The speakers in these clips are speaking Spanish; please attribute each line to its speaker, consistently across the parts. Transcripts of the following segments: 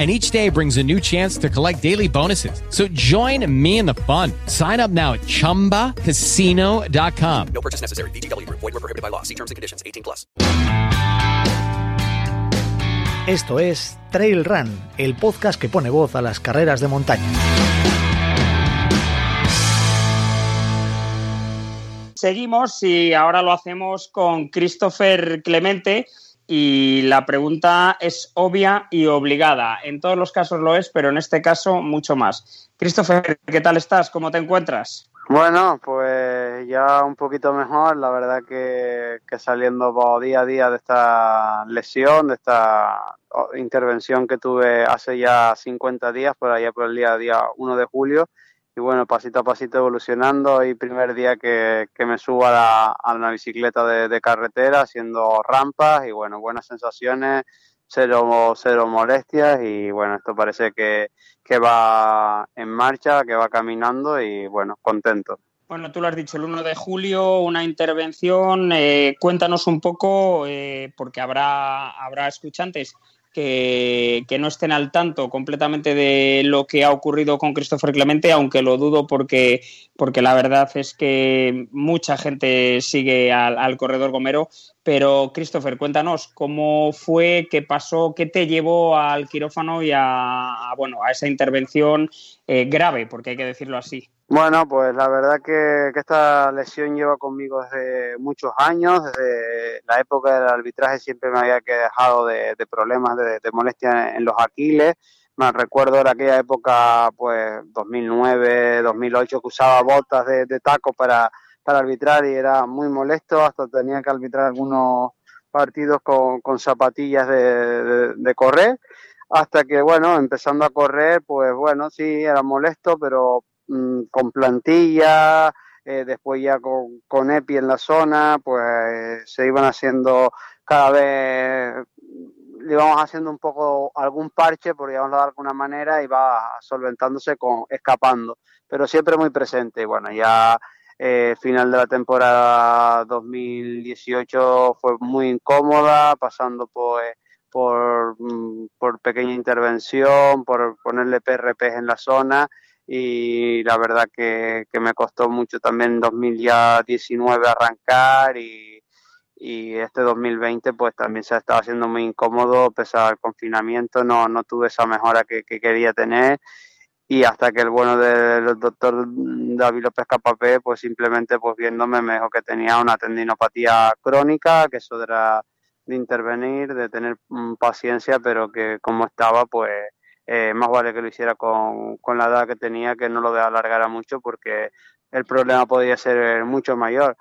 Speaker 1: and each day brings a new chance to collect daily bonuses. So join me in the fun. Sign up now at ChumbaCasino.com.
Speaker 2: No purchase necessary. VGW. Void were prohibited by law. See terms and conditions. 18 plus.
Speaker 3: Esto es Trail Run, el podcast que pone voz a las carreras de montaña.
Speaker 4: Seguimos y ahora lo hacemos con Christopher Clemente y la pregunta es obvia y obligada. En todos los casos lo es, pero en este caso mucho más. Christopher, ¿qué tal estás? ¿Cómo te encuentras?
Speaker 5: Bueno, pues ya un poquito mejor, la verdad que, que saliendo día a día de esta lesión, de esta intervención que tuve hace ya 50 días, por allá por el día, día 1 de julio, y bueno, pasito a pasito evolucionando y primer día que, que me subo a, la, a una bicicleta de, carretera haciendo rampas y bueno, buenas sensaciones, cero, cero molestias y bueno, esto parece que, que va en marcha, que va caminando y bueno, contento.
Speaker 4: Bueno, tú lo has dicho, el 1 de julio, una intervención. Eh, cuéntanos un poco, eh, porque habrá, habrá escuchantes que, no estén al tanto completamente de lo que ha ocurrido con Christopher Clemente, aunque lo dudo porque, porque la verdad es que mucha gente sigue al, al corredor gomero. Pero, Christopher, cuéntanos cómo fue, qué pasó, qué te llevó al quirófano y a, bueno, a esa intervención eh, grave, porque hay que decirlo así.
Speaker 5: Bueno, pues la verdad que, que, esta lesión lleva conmigo desde muchos años, desde la época del arbitraje siempre me había quejado de, de problemas, de, de molestias en los aquiles. Me recuerdo en aquella época, pues 2009, 2008, que usaba botas de, de taco para, para arbitrar y era muy molesto, hasta tenía que arbitrar algunos partidos con, zapatillas de, de, correr hasta que bueno, empezando a correr, pues bueno, sí, era molesto, pero mmm, con plantilla, eh, después ya con, con, EPI en la zona, pues se iban haciendo cada vez, le íbamos haciendo un poco algún parche, por llamarlo de alguna manera, y va solventándose con escapando, pero siempre muy presente. Y bueno, ya eh, final de la temporada 2018 fue muy incómoda, pasando por, por pequeña intervención, por ponerle PRPs en la zona. Y la verdad que, que me costó mucho también en 2019 arrancar y, y este 2020 pues también se ha estado haciendo muy incómodo, pese al confinamiento. No, no tuve esa mejora que quería tener y hasta que el bueno del doctor David López Capapé pues simplemente pues viéndome me dijo que tenía una tendinopatía crónica, que eso era de intervenir, de tener um, paciencia, pero que como estaba, pues eh, más vale que lo hiciera con, con, la edad que tenía, que no lo alargara mucho, porque el problema podía ser mucho mayor.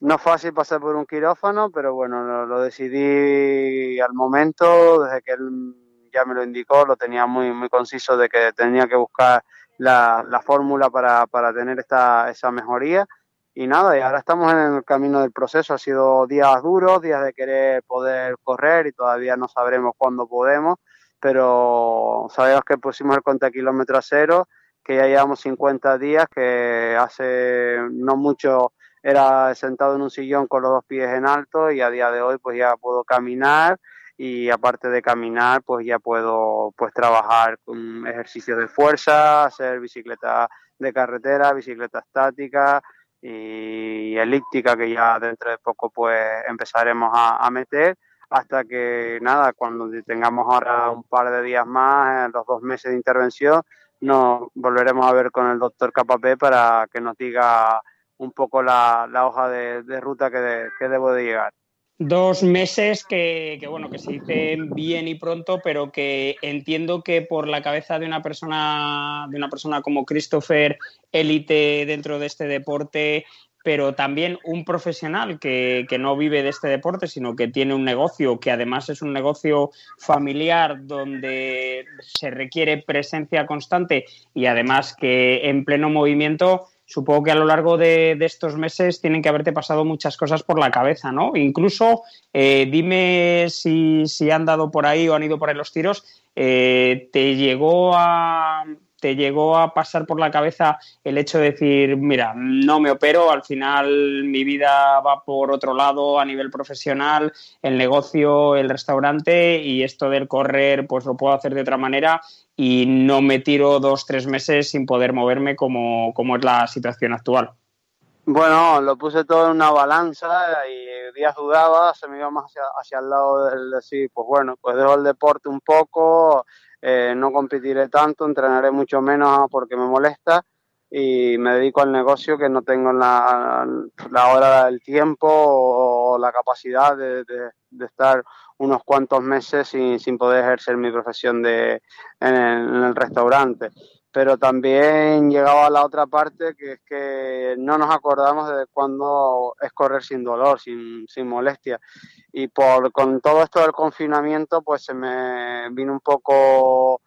Speaker 5: No es fácil pasar por un quirófano, pero bueno, lo, lo decidí al momento, desde que él ya me lo indicó, lo tenía muy, muy conciso de que tenía que buscar la, la fórmula para, para tener esta, esa mejoría y nada, y ahora estamos en el camino del proceso. Ha sido días duros, días de querer poder correr y todavía no sabremos cuándo podemos, pero sabemos que pusimos el contra kilómetro a cero, que ya llevamos 50 días, que hace no mucho era sentado en un sillón con los dos pies en alto y a día de hoy pues ya puedo caminar y aparte de caminar pues ya puedo pues trabajar con ejercicios de fuerza, hacer bicicleta de carretera, bicicleta estática, y elíptica que ya dentro de poco pues empezaremos a, meter hasta que nada, cuando tengamos ahora un par de días más, los dos meses de intervención, nos volveremos a ver con el doctor Capapé para que nos diga un poco la, la hoja de, de ruta que, de, que debo de llegar.
Speaker 4: Dos meses que, que, bueno, que se dicen bien y pronto, pero que entiendo que por la cabeza de una persona, de una persona como Christopher, élite dentro de este deporte, pero también un profesional que, que, no vive de este deporte, sino que tiene un negocio que además es un negocio familiar donde se requiere presencia constante y además que en pleno movimiento, supongo que a lo largo de, de estos meses tienen que haberte pasado muchas cosas por la cabeza, ¿no? Incluso, eh, dime si, si, han dado por ahí o han ido por ahí los tiros, eh, ¿te llegó a te llegó a pasar por la cabeza el hecho de decir, mira, no me opero, al final mi vida va por otro lado a nivel profesional, el negocio, el restaurante y esto del correr, pues lo puedo hacer de otra manera y no me tiro dos, tres meses sin poder moverme como, como es la situación actual?
Speaker 5: Bueno, lo puse todo en una balanza y días dudaba, se me iba más hacia, hacia el lado del decir, pues bueno, pues dejo el deporte un poco, eh, no competiré tanto, entrenaré mucho menos porque me molesta y me dedico al negocio que no tengo la, la hora del tiempo o la capacidad de, de, estar unos cuantos meses sin, sin, poder ejercer mi profesión de, el, en el restaurante pero también llegaba a la otra parte que es que no nos acordamos de cuándo es correr sin dolor, sin, sin molestia. Y por con todo esto del confinamiento, pues se me vino un poco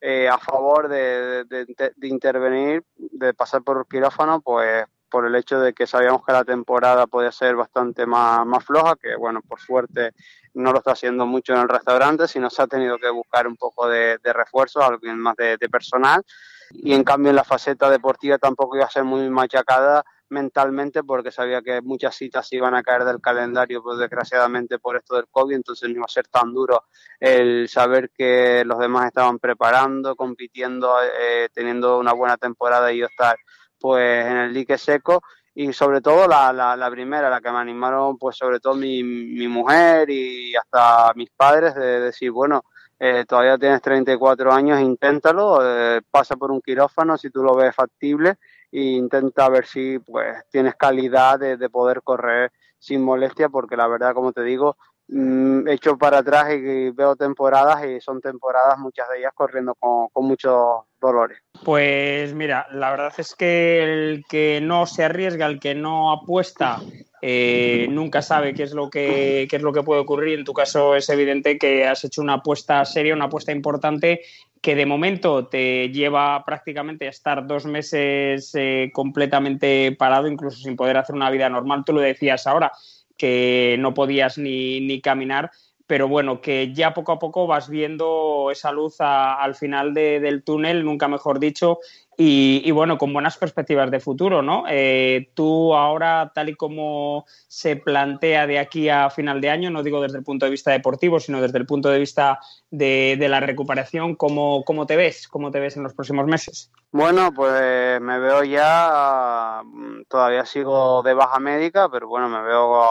Speaker 5: eh, a favor de, de, de, intervenir, de pasar por quirófano, pues por el hecho de que sabíamos que la temporada podía ser bastante más, más floja, que bueno, por suerte no lo está haciendo mucho en el restaurante, sino se ha tenido que buscar un poco de, de refuerzo, algo más de, de, personal. Y en cambio en la faceta deportiva tampoco iba a ser muy machacada mentalmente porque sabía que muchas citas iban a caer del calendario, pues desgraciadamente por esto del COVID, entonces no iba a ser tan duro el saber que los demás estaban preparando, compitiendo, eh, teniendo una buena temporada y yo estar pues en el dique seco y sobre todo la, la, la, primera, la que me animaron, pues sobre todo mi, mi mujer y hasta mis padres, de decir, bueno, eh, todavía tienes 34 años, inténtalo, eh, pasa por un quirófano si tú lo ves factible e intenta ver si pues tienes calidad de, de poder correr sin molestia, porque la verdad, como te digo, mmm, echo para atrás y veo temporadas y son temporadas, muchas de ellas corriendo con, con muchos dolores.
Speaker 4: Pues mira, la verdad es que el que no se arriesga, el que no apuesta, eh, nunca sabe qué es lo que qué es lo que puede ocurrir. En tu caso es evidente que has hecho una apuesta seria, una apuesta importante que de momento te lleva prácticamente a estar dos meses eh, completamente parado, incluso sin poder hacer una vida normal. Tú lo decías ahora que no podías ni, ni caminar pero bueno, que ya poco a poco vas viendo esa luz al final de, del túnel, nunca mejor dicho, y, bueno, con buenas perspectivas de futuro, ¿no? Eh, tú ahora, tal y como se plantea de aquí a final de año, no digo desde el punto de vista deportivo, sino desde el punto de vista de, de la recuperación, ¿cómo, ¿cómo, te ves? ¿Cómo te ves en los próximos meses?
Speaker 5: Bueno, pues me veo ya, todavía sigo de baja médica, pero bueno, me veo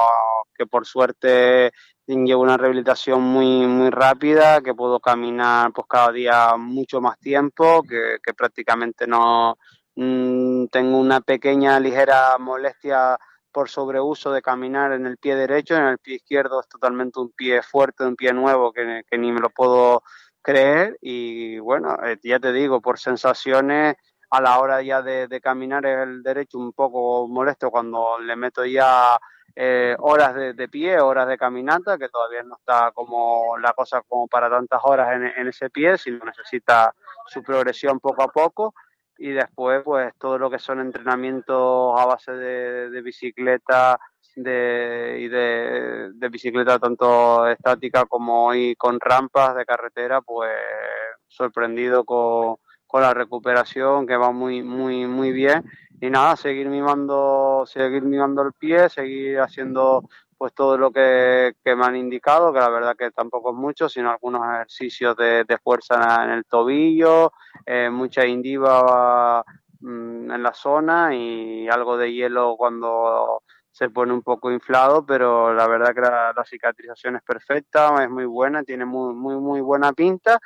Speaker 5: que por suerte llevo una rehabilitación muy, muy rápida, que puedo caminar pues cada día mucho más tiempo, que, que prácticamente no mmm, tengo una pequeña ligera molestia por sobreuso de caminar en el pie derecho, en el pie izquierdo es totalmente un pie fuerte, un pie nuevo que, que ni me lo puedo creer. Y bueno, eh, ya te digo, por sensaciones a la hora ya de, de caminar el derecho un poco molesto cuando le meto ya eh, horas de, de, pie, horas de caminata, que todavía no está como la cosa como para tantas horas en, ese pie, sino necesita su progresión poco a poco. Y después, pues todo lo que son entrenamientos a base de, de bicicleta de, y de, de, bicicleta tanto estática como hoy con rampas de carretera, pues sorprendido con, con la recuperación que va muy, muy, muy bien. Y nada, seguir mimando, seguir mimando el pie, seguir haciendo pues todo lo que, me han indicado, que la verdad que tampoco es mucho, sino algunos ejercicios de, fuerza en el tobillo, eh, mucha indiva mmm, en la zona y algo de hielo cuando se pone un poco inflado, pero la verdad que la, la cicatrización es perfecta, es muy buena, tiene muy, muy, muy buena pinta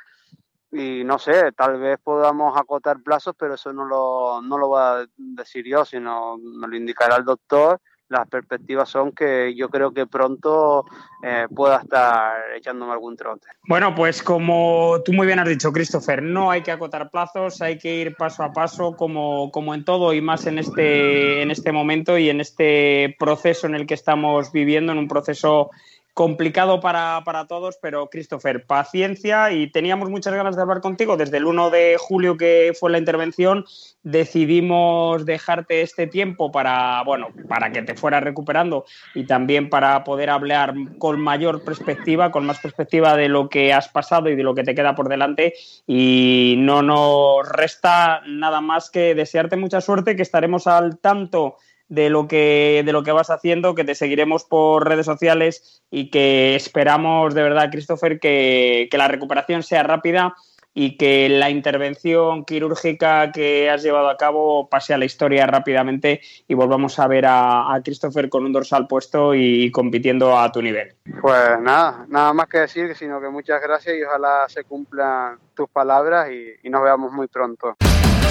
Speaker 5: y no sé, tal vez podamos acotar plazos, pero eso no lo, no lo voy a decir yo, sino me lo indicará el doctor, las perspectivas son que yo creo que pronto eh, pueda estar echándome algún trote.
Speaker 4: Bueno, pues como tú muy bien has dicho, Christopher, no hay que acotar plazos, hay que ir paso a paso como, como en todo y más en este, en este momento y en este proceso en el que estamos viviendo, en un proceso complicado para, para, todos, pero Christopher, paciencia y teníamos muchas ganas de hablar contigo. Desde el 1 de julio que fue la intervención, decidimos dejarte este tiempo para, bueno, para que te fueras recuperando y también para poder hablar con mayor perspectiva, con más perspectiva de lo que has pasado y de lo que te queda por delante. Y no nos resta nada más que desearte mucha suerte, que estaremos al tanto de lo que de lo que vas haciendo, que te seguiremos por redes sociales y que esperamos de verdad, Christopher, que, que la recuperación sea rápida y que la intervención quirúrgica que has llevado a cabo pase a la historia rápidamente y volvamos a ver a, Christopher con un dorsal puesto y, compitiendo a tu nivel.
Speaker 5: Pues nada, nada más que decir, sino que muchas gracias y ojalá se cumplan tus palabras y nos veamos muy pronto.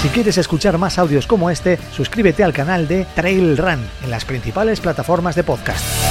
Speaker 3: Si quieres escuchar más audios como este, suscríbete al canal de Trail Run en las principales plataformas de podcast.